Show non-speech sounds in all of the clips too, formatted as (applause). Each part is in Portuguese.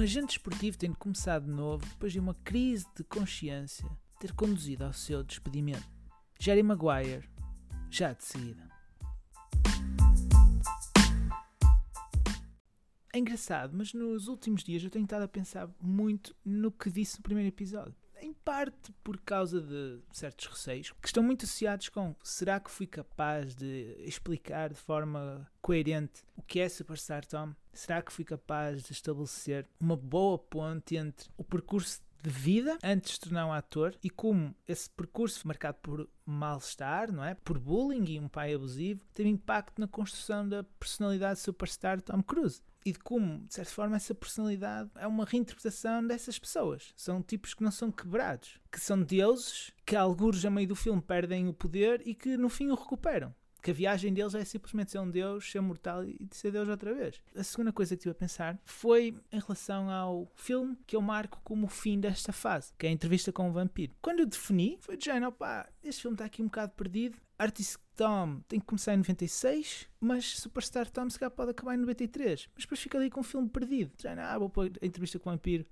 agente esportivo tem de começar de novo depois de uma crise de consciência ter conduzido ao seu despedimento. Jerry Maguire, já de seguida. É engraçado, mas nos últimos dias eu tenho estado a pensar muito no que disse no primeiro episódio. Parte por causa de certos receios que estão muito associados com será que fui capaz de explicar de forma coerente o que é Superstar Tom? Será que fui capaz de estabelecer uma boa ponte entre o percurso de vida antes de tornar um ator e como esse percurso marcado por mal-estar, não é? Por bullying e um pai abusivo, teve impacto na construção da personalidade superstar Tom Cruise e de como, de certa forma, essa personalidade é uma reinterpretação dessas pessoas. São tipos que não são quebrados, que são deuses, que alguns a meio do filme perdem o poder e que no fim o recuperam. Que a viagem deles é simplesmente ser um Deus, ser mortal e ser Deus outra vez. A segunda coisa que estive a pensar foi em relação ao filme que eu marco como o fim desta fase, que é a entrevista com o vampiro. Quando eu defini, foi de género, opá, este filme está aqui um bocado perdido, Artist Tom tem que começar em 96, mas Superstar Tom se calhar pode acabar em 93. Mas depois fica ali com um filme perdido. Já não, ah, vou pôr a entrevista com o vampiro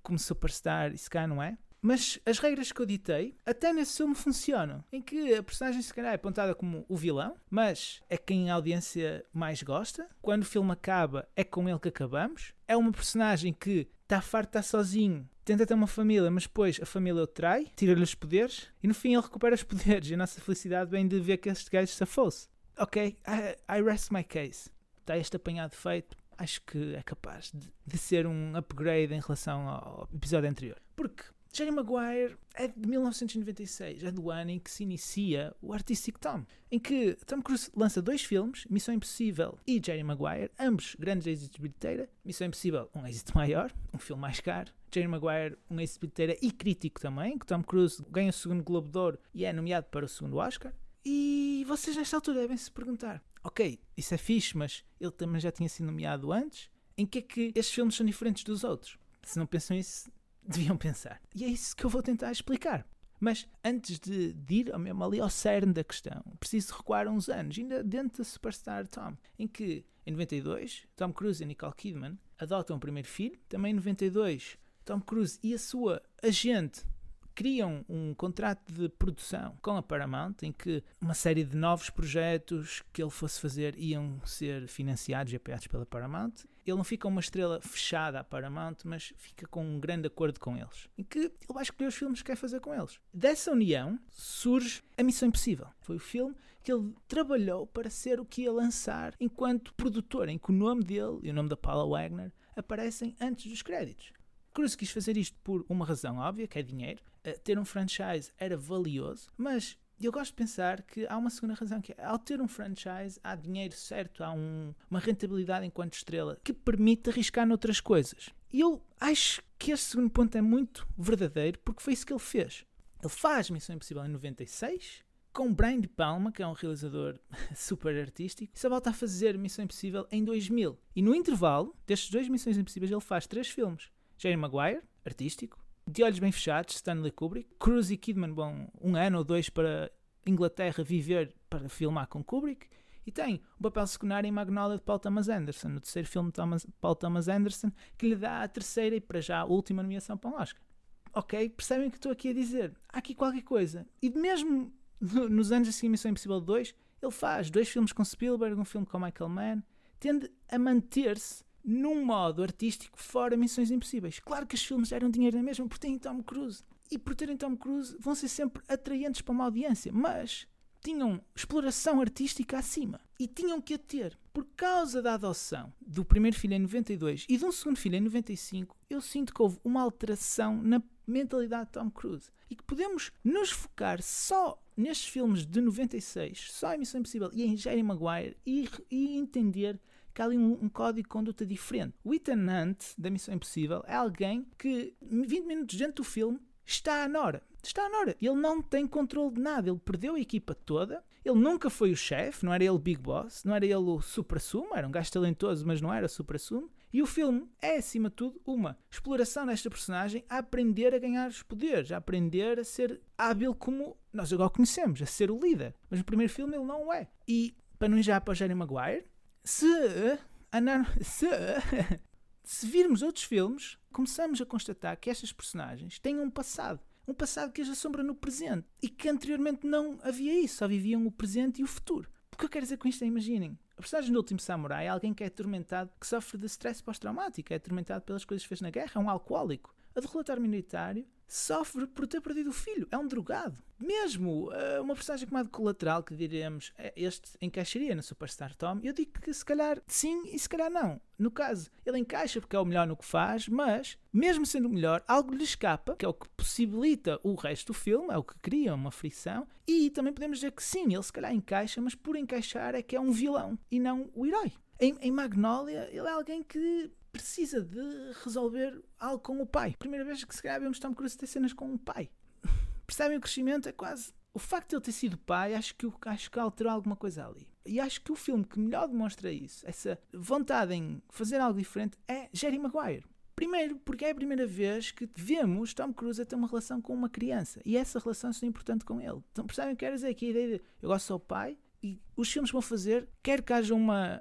como Superstar e se calhar não é. Mas as regras que eu ditei, até nesse filme funcionam. Em que a personagem se calhar é apontada como o vilão, mas é quem a audiência mais gosta. Quando o filme acaba, é com ele que acabamos. É uma personagem que está farto de estar sozinho, tenta ter uma família, mas depois a família o trai, tira-lhe os poderes e no fim ele recupera os (laughs) poderes. E a nossa felicidade vem de ver que este gajo se fosse. Ok, I, I rest my case. Está este apanhado feito. Acho que é capaz de, de ser um upgrade em relação ao episódio anterior. Porque Jerry Maguire é de 1996, é do ano em que se inicia o Artistic Tom, em que Tom Cruise lança dois filmes, Missão Impossível e Jerry Maguire, ambos grandes êxitos de bilheteira. Missão Impossível, um êxito maior, um filme mais caro. Jerry Maguire, um êxito de bilheteira e crítico também, que Tom Cruise ganha o segundo Globo de Ouro e é nomeado para o segundo Oscar. E vocês nesta altura devem se perguntar, ok, isso é fixe, mas ele também já tinha sido nomeado antes, em que é que estes filmes são diferentes dos outros? Se não pensam isso, (laughs) deviam pensar. E é isso que eu vou tentar explicar. Mas antes de, de ir mesmo ali ao cerne da questão, preciso recuar uns anos, ainda dentro da Superstar Tom, em que em 92 Tom Cruise e Nicole Kidman adotam o primeiro filho. Também em 92 Tom Cruise e a sua agente criam um contrato de produção com a Paramount em que uma série de novos projetos que ele fosse fazer iam ser financiados e apoiados pela Paramount. Ele não fica uma estrela fechada à Paramount, mas fica com um grande acordo com eles, em que ele vai escolher os filmes que quer fazer com eles. Dessa união surge A Missão Impossível. Foi o filme que ele trabalhou para ser o que ia lançar enquanto produtor, em que o nome dele e o nome da Paula Wagner aparecem antes dos créditos. Cruz quis fazer isto por uma razão óbvia, que é dinheiro. Uh, ter um franchise era valioso, mas eu gosto de pensar que há uma segunda razão, que é, ao ter um franchise há dinheiro certo, há um, uma rentabilidade enquanto estrela que permite arriscar noutras coisas. E eu acho que este segundo ponto é muito verdadeiro porque foi isso que ele fez. Ele faz Missão Impossível em 96, com Brian De Palma, que é um realizador (laughs) super artístico, só volta a fazer Missão Impossível em 2000. E no intervalo destes dois Missões Impossíveis ele faz três filmes. Jerry Maguire, artístico. De olhos bem fechados, Stanley Kubrick. Cruise e Kidman vão um ano ou dois para Inglaterra viver para filmar com Kubrick. E tem o papel secundário em Magnolia de Paul Thomas Anderson, no terceiro filme de Thomas, Paul Thomas Anderson, que lhe dá a terceira e para já a última nomeação para um Oscar. Ok, percebem o que estou aqui a dizer? Há aqui qualquer coisa. E mesmo nos anos a seguir Missão Impossível 2, ele faz dois filmes com Spielberg, um filme com Michael Mann, tende a manter-se num modo artístico fora Missões Impossíveis. Claro que os filmes eram dinheiro na mesma porque têm Tom Cruise. E por terem Tom Cruise vão ser sempre atraentes para uma audiência, mas tinham exploração artística acima. E tinham que a ter. Por causa da adoção do primeiro filho em 92 e de um segundo filho em 95, eu sinto que houve uma alteração na mentalidade de Tom Cruise. E que podemos nos focar só nestes filmes de 96, só em Missão Impossível e em Jerry Maguire e, e entender que há ali um, um, código de conduta diferente. O Ethan Hunt, da Missão Impossível, é alguém que 20 minutos dentro do filme está à Nora. Está à Nora. Ele não tem controle de nada. Ele perdeu a equipa toda. Ele nunca foi o chefe, não era ele o Big Boss, não era ele o supra-sumo, era um gajo talentoso, mas não era supra-sumo. E o filme é, acima de tudo, uma exploração desta personagem a aprender a ganhar os poderes, a aprender a ser hábil como nós agora conhecemos, a ser o líder. Mas no primeiro filme ele não é. E, para não já para o Jerry Maguire, se, se (laughs) se virmos outros filmes, começamos a constatar que estas personagens têm um passado. Um passado que as assombra no presente e que anteriormente não havia isso, só viviam o presente e o futuro. O que eu quero dizer com isto é, imaginem, a personagem do último samurai é alguém que é atormentado, que sofre de stress pós-traumático, é atormentado pelas coisas que fez na guerra, é um alcoólico. A do relatório minoritário sofre por ter perdido o filho, é um drogado. Mesmo uh, uma personagem como a de colateral, que diremos eh, este encaixaria no Superstar Tom, eu digo que se calhar sim e se calhar não. No caso, ele encaixa porque é o melhor no que faz, mas, mesmo sendo o melhor, algo lhe escapa, que é o que possibilita o resto do filme, é o que cria uma frição, e também podemos dizer que sim, ele se calhar encaixa, mas por encaixar é que é um vilão e não o herói. Em, em Magnolia, ele é alguém que precisa de resolver algo com o pai. Primeira vez que se calhar vemos Tom Cruise ter cenas com o pai. (laughs) Percebem o crescimento? É quase. O facto de ele ter sido pai, acho que, acho que alterou alguma coisa ali. E acho que o filme que melhor demonstra isso, essa vontade em fazer algo diferente, é Jerry Maguire. Primeiro, porque é a primeira vez que vemos Tom Cruise a ter uma relação com uma criança. E essa relação é importante com ele. Então percebem o que quero dizer? Que a ideia de eu gosto do pai e os filmes vão fazer, quer que haja uma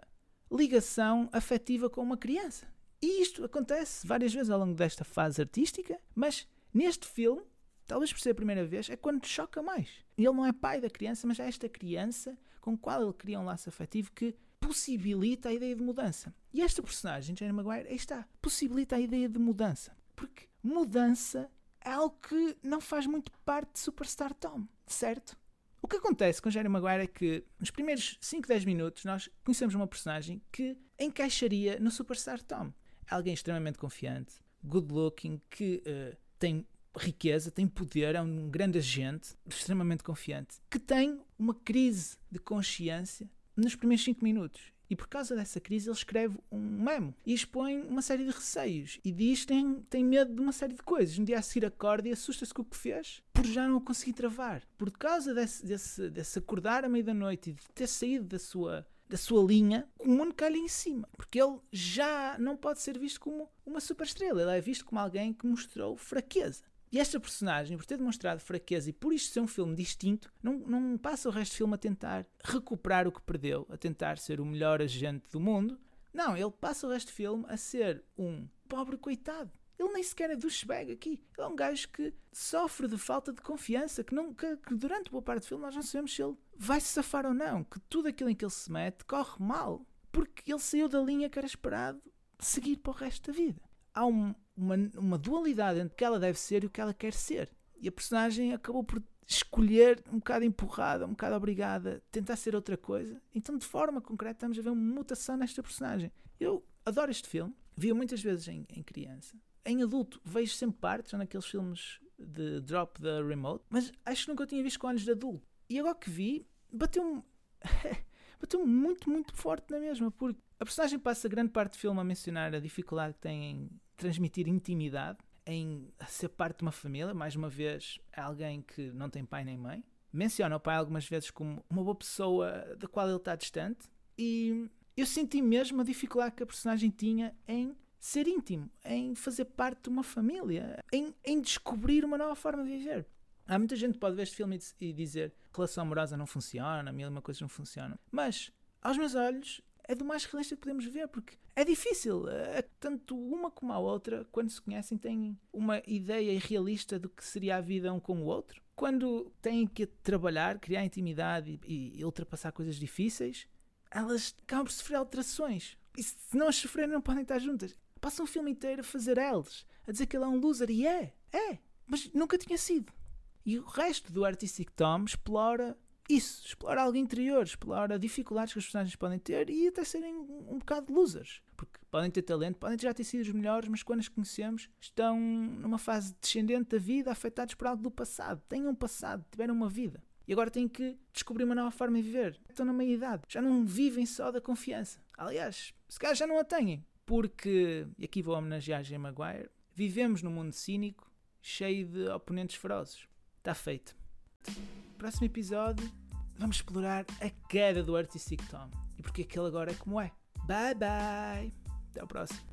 ligação afetiva com uma criança. E isto acontece várias vezes ao longo desta fase artística, mas neste filme, talvez por ser a primeira vez, é quando choca mais. Ele não é pai da criança, mas é esta criança com qual ele cria um laço afetivo que possibilita a ideia de mudança. E esta personagem, Jane Maguire, aí está, possibilita a ideia de mudança. Porque mudança é algo que não faz muito parte de Superstar Tom, certo? O que acontece com Jerry Maguire é que nos primeiros 5, 10 minutos nós conhecemos uma personagem que encaixaria no Superstar Tom alguém extremamente confiante, good looking, que uh, tem riqueza, tem poder, é um grande agente, extremamente confiante, que tem uma crise de consciência nos primeiros 5 minutos. E por causa dessa crise ele escreve um memo e expõe uma série de receios e diz que tem, tem medo de uma série de coisas. Um dia a seguir acorda e assusta-se com o que fez por já não o conseguir travar. Por causa desse, desse, desse acordar à meia da noite e de ter saído da sua da sua linha, o mundo cai-lhe em cima. Porque ele já não pode ser visto como uma superestrela. Ele é visto como alguém que mostrou fraqueza. E esta personagem, por ter demonstrado fraqueza e por isto ser um filme distinto, não, não passa o resto do filme a tentar recuperar o que perdeu, a tentar ser o melhor agente do mundo. Não, ele passa o resto do filme a ser um pobre coitado. Ele nem sequer é douchebag aqui. Ele é um gajo que sofre de falta de confiança, que, não, que, que durante boa parte do filme nós não sabemos se ele vai se safar ou não, que tudo aquilo em que ele se mete corre mal, porque ele saiu da linha que era esperado seguir para o resto da vida. Há um, uma, uma dualidade entre o que ela deve ser e o que ela quer ser. E a personagem acabou por escolher um bocado empurrada, um bocado obrigada, tentar ser outra coisa. Então, de forma concreta, estamos a ver uma mutação nesta personagem. Eu adoro este filme, vi-o muitas vezes em, em criança em adulto vejo sempre partes, naqueles filmes de Drop the Remote, mas acho que nunca tinha visto com olhos de adulto. E agora que vi, bateu-me (laughs) bateu muito, muito forte na mesma, porque a personagem passa grande parte do filme a mencionar a dificuldade que tem em transmitir intimidade, em ser parte de uma família, mais uma vez, é alguém que não tem pai nem mãe. Menciona o pai algumas vezes como uma boa pessoa da qual ele está distante, e eu senti mesmo a dificuldade que a personagem tinha em ser íntimo, em fazer parte de uma família, em, em descobrir uma nova forma de viver. Há muita gente que pode ver este filme e dizer relação amorosa não funciona, mil uma coisa não funciona. Mas, aos meus olhos, é do mais realista que podemos ver, porque é difícil. É, tanto uma como a outra, quando se conhecem, têm uma ideia irrealista do que seria a vida um com o outro. Quando têm que trabalhar, criar intimidade e, e ultrapassar coisas difíceis, elas acabam por sofrer alterações. E se não as sofrerem, não podem estar juntas. Passa um filme inteiro a fazer eles, a dizer que ele é um loser, e é, é, mas nunca tinha sido. E o resto do Artistic Tom explora isso, explora algo interior, explora dificuldades que os personagens podem ter e até serem um, um bocado losers. Porque podem ter talento, podem já ter sido os melhores, mas quando os conhecemos estão numa fase descendente da vida, afetados por algo do passado. Têm um passado, tiveram uma vida. E agora têm que descobrir uma nova forma de viver. Estão na meia-idade. Já não vivem só da confiança. Aliás, se calhar já não a têm porque, e aqui vou homenagear Jim Maguire, vivemos num mundo cínico cheio de oponentes ferozes. Está feito. Próximo episódio, vamos explorar a queda do Artistic Tom e porque é aquele agora é como é. Bye bye! Até o próximo.